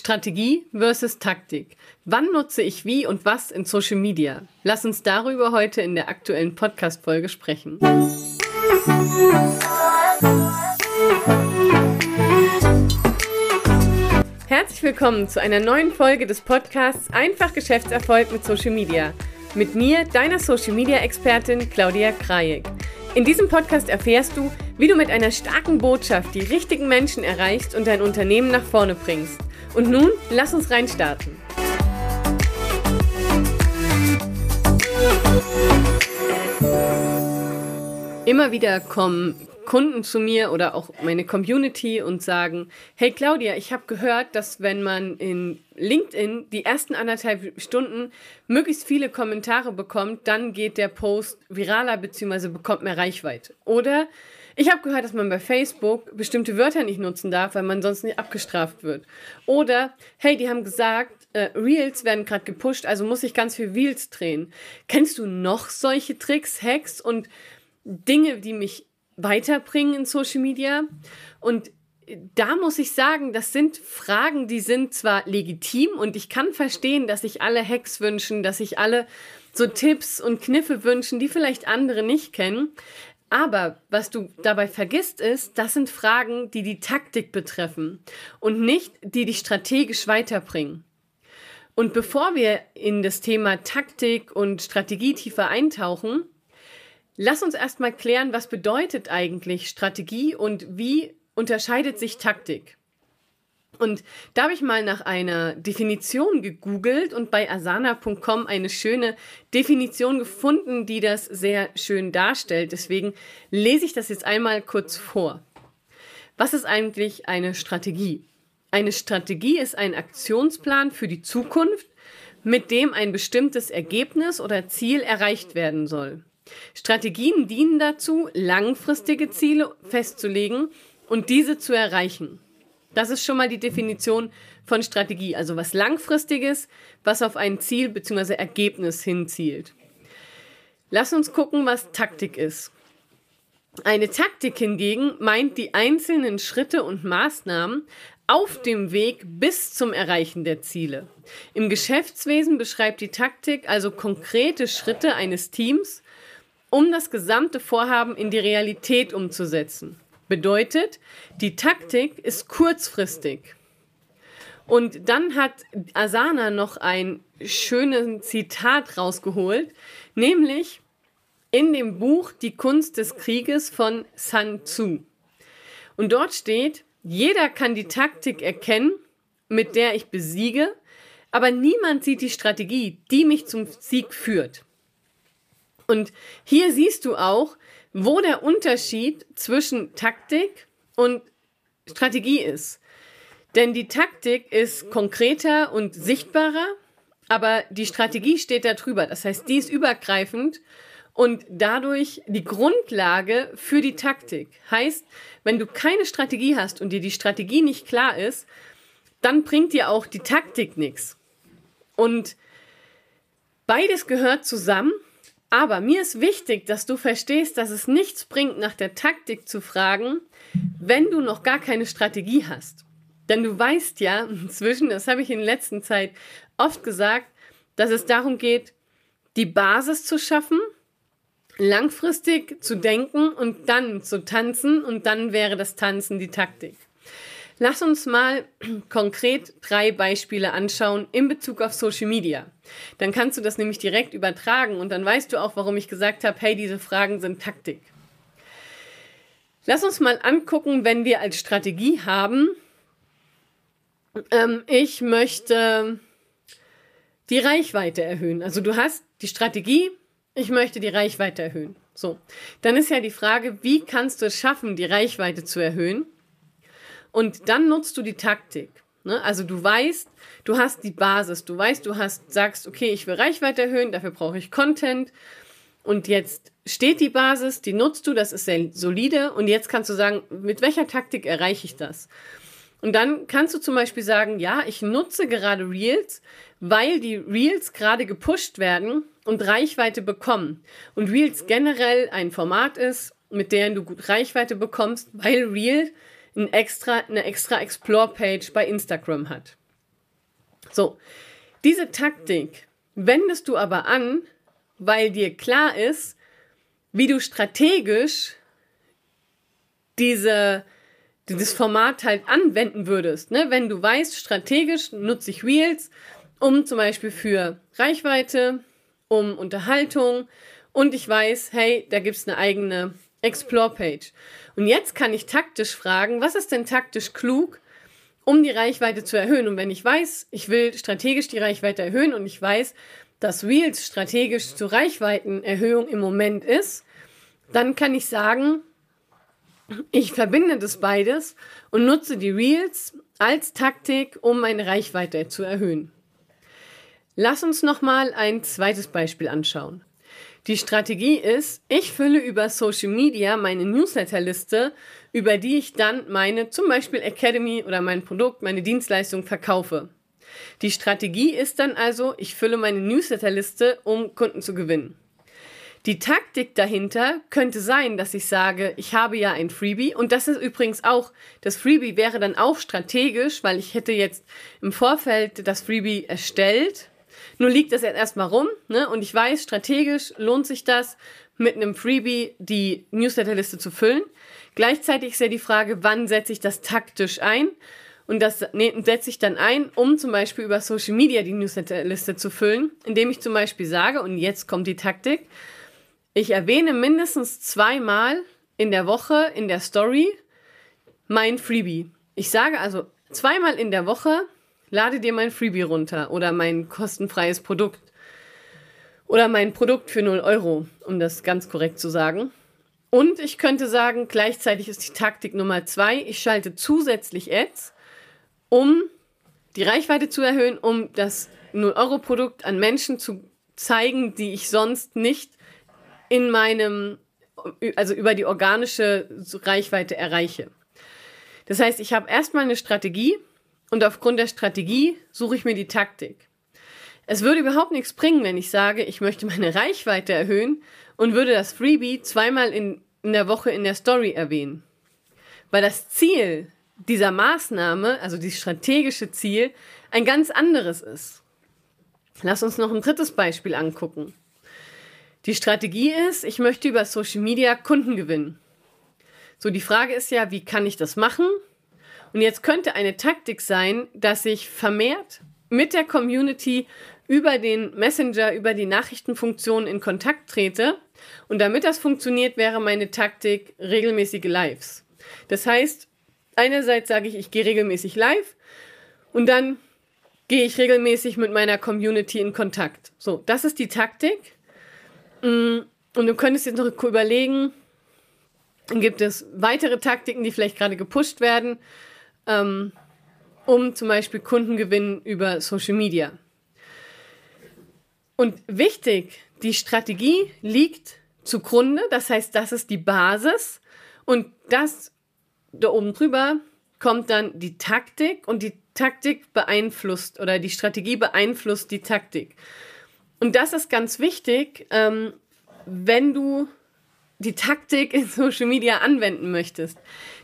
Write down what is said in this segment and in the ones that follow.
Strategie versus Taktik. Wann nutze ich wie und was in Social Media? Lass uns darüber heute in der aktuellen Podcast-Folge sprechen. Herzlich willkommen zu einer neuen Folge des Podcasts Einfach Geschäftserfolg mit Social Media. Mit mir, deiner Social Media Expertin Claudia Krajek. In diesem Podcast erfährst du, wie du mit einer starken Botschaft die richtigen Menschen erreichst und dein Unternehmen nach vorne bringst. Und nun, lass uns reinstarten. Immer wieder kommen Kunden zu mir oder auch meine Community und sagen, hey Claudia, ich habe gehört, dass wenn man in LinkedIn die ersten anderthalb Stunden möglichst viele Kommentare bekommt, dann geht der Post viraler bzw. bekommt mehr Reichweite. Oder ich habe gehört, dass man bei Facebook bestimmte Wörter nicht nutzen darf, weil man sonst nicht abgestraft wird. Oder, hey, die haben gesagt, äh, Reels werden gerade gepusht, also muss ich ganz viel Reels drehen. Kennst du noch solche Tricks, Hacks und Dinge, die mich weiterbringen in Social Media? Und da muss ich sagen, das sind Fragen, die sind zwar legitim und ich kann verstehen, dass sich alle Hacks wünschen, dass sich alle so Tipps und Kniffe wünschen, die vielleicht andere nicht kennen. Aber was du dabei vergisst ist, das sind Fragen, die die Taktik betreffen und nicht die dich strategisch weiterbringen. Und bevor wir in das Thema Taktik und Strategie tiefer eintauchen, lass uns erstmal klären, was bedeutet eigentlich Strategie und wie unterscheidet sich Taktik. Und da habe ich mal nach einer Definition gegoogelt und bei asana.com eine schöne Definition gefunden, die das sehr schön darstellt. Deswegen lese ich das jetzt einmal kurz vor. Was ist eigentlich eine Strategie? Eine Strategie ist ein Aktionsplan für die Zukunft, mit dem ein bestimmtes Ergebnis oder Ziel erreicht werden soll. Strategien dienen dazu, langfristige Ziele festzulegen und diese zu erreichen. Das ist schon mal die Definition von Strategie, also was langfristiges, was auf ein Ziel bzw. Ergebnis hinzielt. Lass uns gucken, was Taktik ist. Eine Taktik hingegen meint die einzelnen Schritte und Maßnahmen auf dem Weg bis zum Erreichen der Ziele. Im Geschäftswesen beschreibt die Taktik also konkrete Schritte eines Teams, um das gesamte Vorhaben in die Realität umzusetzen. Bedeutet, die Taktik ist kurzfristig. Und dann hat Asana noch ein schönes Zitat rausgeholt, nämlich in dem Buch Die Kunst des Krieges von Sun Tzu. Und dort steht, jeder kann die Taktik erkennen, mit der ich besiege, aber niemand sieht die Strategie, die mich zum Sieg führt. Und hier siehst du auch, wo der Unterschied zwischen Taktik und Strategie ist. Denn die Taktik ist konkreter und sichtbarer, aber die Strategie steht da drüber. Das heißt, die ist übergreifend und dadurch die Grundlage für die Taktik. Heißt, wenn du keine Strategie hast und dir die Strategie nicht klar ist, dann bringt dir auch die Taktik nichts. Und beides gehört zusammen aber mir ist wichtig, dass du verstehst, dass es nichts bringt, nach der Taktik zu fragen, wenn du noch gar keine Strategie hast. Denn du weißt ja inzwischen, das habe ich in letzter Zeit oft gesagt, dass es darum geht, die Basis zu schaffen, langfristig zu denken und dann zu tanzen und dann wäre das Tanzen die Taktik. Lass uns mal konkret drei Beispiele anschauen in Bezug auf Social Media. Dann kannst du das nämlich direkt übertragen und dann weißt du auch, warum ich gesagt habe, hey, diese Fragen sind Taktik. Lass uns mal angucken, wenn wir als Strategie haben, ähm, ich möchte die Reichweite erhöhen. Also du hast die Strategie, ich möchte die Reichweite erhöhen. So, dann ist ja die Frage, wie kannst du es schaffen, die Reichweite zu erhöhen? Und dann nutzt du die Taktik. Ne? Also du weißt, du hast die Basis, du weißt, du hast, sagst, okay, ich will Reichweite erhöhen, dafür brauche ich Content. Und jetzt steht die Basis, die nutzt du, das ist sehr solide. Und jetzt kannst du sagen, mit welcher Taktik erreiche ich das? Und dann kannst du zum Beispiel sagen, ja, ich nutze gerade Reels, weil die Reels gerade gepusht werden und Reichweite bekommen. Und Reels generell ein Format ist, mit dem du gut Reichweite bekommst, weil Reel ein extra, eine extra Explore-Page bei Instagram hat. So, diese Taktik wendest du aber an, weil dir klar ist, wie du strategisch diese, dieses Format halt anwenden würdest. Ne? Wenn du weißt, strategisch nutze ich Reels, um zum Beispiel für Reichweite, um Unterhaltung und ich weiß, hey, da gibt's eine eigene Explore-Page. Und jetzt kann ich taktisch fragen, was ist denn taktisch klug, um die Reichweite zu erhöhen? Und wenn ich weiß, ich will strategisch die Reichweite erhöhen und ich weiß, dass Reels strategisch zur Reichweitenerhöhung im Moment ist, dann kann ich sagen, ich verbinde das beides und nutze die Reels als Taktik, um meine Reichweite zu erhöhen. Lass uns nochmal ein zweites Beispiel anschauen. Die Strategie ist, ich fülle über Social Media meine Newsletterliste, über die ich dann meine zum Beispiel Academy oder mein Produkt, meine Dienstleistung verkaufe. Die Strategie ist dann also, ich fülle meine Newsletterliste, um Kunden zu gewinnen. Die Taktik dahinter könnte sein, dass ich sage, ich habe ja ein Freebie und das ist übrigens auch, das Freebie wäre dann auch strategisch, weil ich hätte jetzt im Vorfeld das Freebie erstellt. Nur liegt das jetzt erstmal rum, ne? Und ich weiß, strategisch lohnt sich das, mit einem Freebie die Newsletterliste zu füllen. Gleichzeitig ist ja die Frage, wann setze ich das taktisch ein? Und das nee, setze ich dann ein, um zum Beispiel über Social Media die Newsletterliste zu füllen, indem ich zum Beispiel sage, und jetzt kommt die Taktik, ich erwähne mindestens zweimal in der Woche in der Story mein Freebie. Ich sage also zweimal in der Woche, lade dir mein Freebie runter oder mein kostenfreies Produkt. Oder mein Produkt für 0 Euro, um das ganz korrekt zu sagen. Und ich könnte sagen, gleichzeitig ist die Taktik Nummer zwei, ich schalte zusätzlich Ads um die Reichweite zu erhöhen, um das 0-Euro-Produkt an Menschen zu zeigen, die ich sonst nicht in meinem, also über die organische Reichweite erreiche. Das heißt, ich habe erstmal eine Strategie und aufgrund der Strategie suche ich mir die Taktik. Es würde überhaupt nichts bringen, wenn ich sage, ich möchte meine Reichweite erhöhen und würde das Freebie zweimal in, in der Woche in der Story erwähnen. Weil das Ziel dieser Maßnahme, also das strategische Ziel, ein ganz anderes ist. Lass uns noch ein drittes Beispiel angucken. Die Strategie ist, ich möchte über Social Media Kunden gewinnen. So, die Frage ist ja, wie kann ich das machen? Und jetzt könnte eine Taktik sein, dass ich vermehrt mit der Community über den Messenger, über die Nachrichtenfunktion in Kontakt trete. Und damit das funktioniert, wäre meine Taktik regelmäßige Lives. Das heißt, einerseits sage ich, ich gehe regelmäßig live und dann gehe ich regelmäßig mit meiner Community in Kontakt. So, das ist die Taktik. Mm, und du könntest jetzt noch überlegen, gibt es weitere Taktiken, die vielleicht gerade gepusht werden, ähm, um zum Beispiel Kundengewinn über Social Media. Und wichtig, die Strategie liegt zugrunde, das heißt, das ist die Basis und das da oben drüber kommt dann die Taktik und die Taktik beeinflusst oder die Strategie beeinflusst die Taktik. Und das ist ganz wichtig, ähm, wenn du die Taktik in Social Media anwenden möchtest.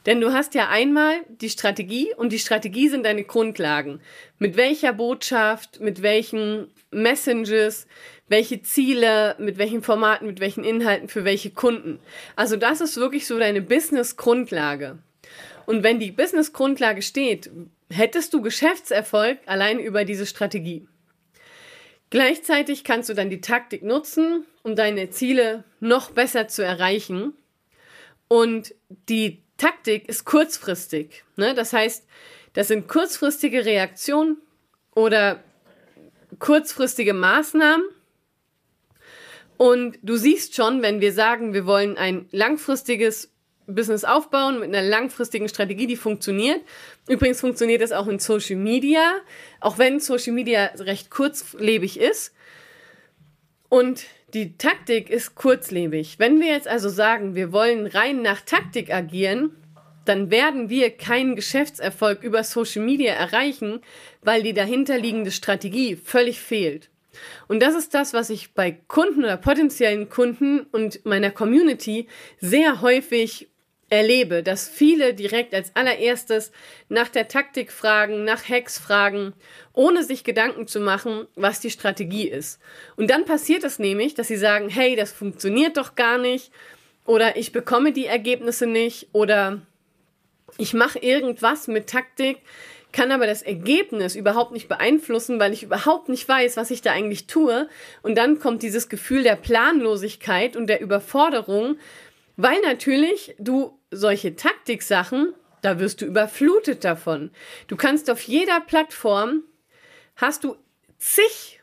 Denn du hast ja einmal die Strategie und die Strategie sind deine Grundlagen. Mit welcher Botschaft, mit welchen Messages, welche Ziele, mit welchen Formaten, mit welchen Inhalten, für welche Kunden. Also das ist wirklich so deine Business-Grundlage. Und wenn die Business-Grundlage steht, hättest du Geschäftserfolg allein über diese Strategie. Gleichzeitig kannst du dann die Taktik nutzen, um deine Ziele noch besser zu erreichen. Und die Taktik ist kurzfristig. Ne? Das heißt, das sind kurzfristige Reaktionen oder kurzfristige Maßnahmen. Und du siehst schon, wenn wir sagen, wir wollen ein langfristiges Business aufbauen mit einer langfristigen Strategie, die funktioniert. Übrigens funktioniert das auch in Social Media, auch wenn Social Media recht kurzlebig ist. Und die Taktik ist kurzlebig. Wenn wir jetzt also sagen, wir wollen rein nach Taktik agieren, dann werden wir keinen Geschäftserfolg über Social Media erreichen, weil die dahinterliegende Strategie völlig fehlt. Und das ist das, was ich bei Kunden oder potenziellen Kunden und meiner Community sehr häufig erlebe, dass viele direkt als allererstes nach der Taktik fragen, nach Hacks fragen, ohne sich Gedanken zu machen, was die Strategie ist. Und dann passiert es nämlich, dass sie sagen, hey, das funktioniert doch gar nicht oder ich bekomme die Ergebnisse nicht oder ich mache irgendwas mit Taktik, kann aber das Ergebnis überhaupt nicht beeinflussen, weil ich überhaupt nicht weiß, was ich da eigentlich tue. Und dann kommt dieses Gefühl der Planlosigkeit und der Überforderung, weil natürlich du solche Taktiksachen, da wirst du überflutet davon. Du kannst auf jeder Plattform, hast du zig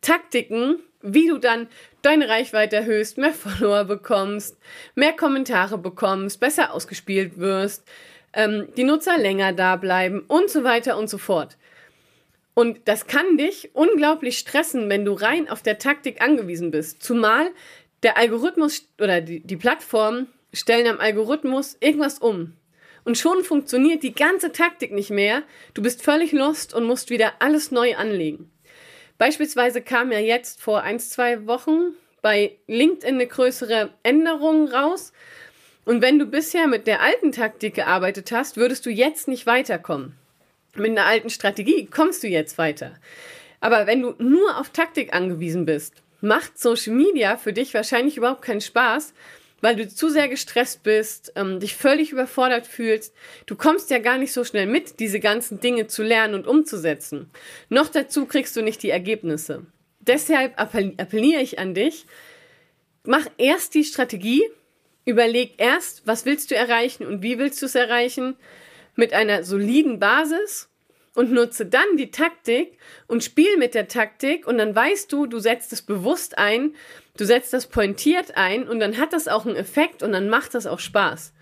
Taktiken, wie du dann deine Reichweite erhöhst, mehr Follower bekommst, mehr Kommentare bekommst, besser ausgespielt wirst, ähm, die Nutzer länger da bleiben und so weiter und so fort. Und das kann dich unglaublich stressen, wenn du rein auf der Taktik angewiesen bist. Zumal der Algorithmus oder die, die Plattform stellen am Algorithmus irgendwas um. Und schon funktioniert die ganze Taktik nicht mehr. Du bist völlig lost und musst wieder alles neu anlegen. Beispielsweise kam ja jetzt vor ein, zwei Wochen bei LinkedIn eine größere Änderung raus. Und wenn du bisher mit der alten Taktik gearbeitet hast, würdest du jetzt nicht weiterkommen. Mit einer alten Strategie kommst du jetzt weiter. Aber wenn du nur auf Taktik angewiesen bist, macht Social Media für dich wahrscheinlich überhaupt keinen Spaß, weil du zu sehr gestresst bist, ähm, dich völlig überfordert fühlst. Du kommst ja gar nicht so schnell mit, diese ganzen Dinge zu lernen und umzusetzen. Noch dazu kriegst du nicht die Ergebnisse. Deshalb appelliere ich an dich, mach erst die Strategie, überleg erst, was willst du erreichen und wie willst du es erreichen, mit einer soliden Basis und nutze dann die Taktik und spiel mit der Taktik und dann weißt du, du setzt es bewusst ein, du setzt das pointiert ein und dann hat das auch einen Effekt und dann macht das auch Spaß.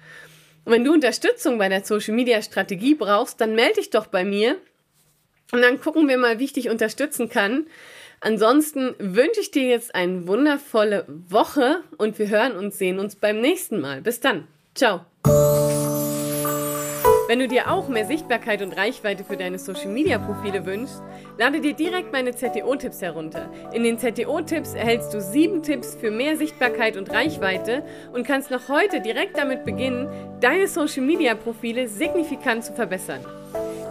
Und wenn du Unterstützung bei der Social Media Strategie brauchst, dann melde dich doch bei mir und dann gucken wir mal, wie ich dich unterstützen kann. Ansonsten wünsche ich dir jetzt eine wundervolle Woche und wir hören und sehen uns beim nächsten Mal. Bis dann. Ciao. Wenn du dir auch mehr Sichtbarkeit und Reichweite für deine Social Media Profile wünschst, lade dir direkt meine ZTO-Tipps herunter. In den ZTO-Tipps erhältst du sieben Tipps für mehr Sichtbarkeit und Reichweite und kannst noch heute direkt damit beginnen, deine Social Media Profile signifikant zu verbessern.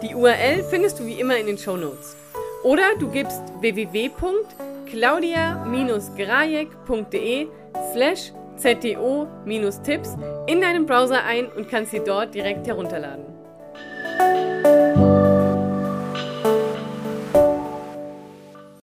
Die URL findest du wie immer in den Show Notes. Oder du gibst www.claudia-grajek.de slash ZTO-Tipps in deinen Browser ein und kannst sie dort direkt herunterladen.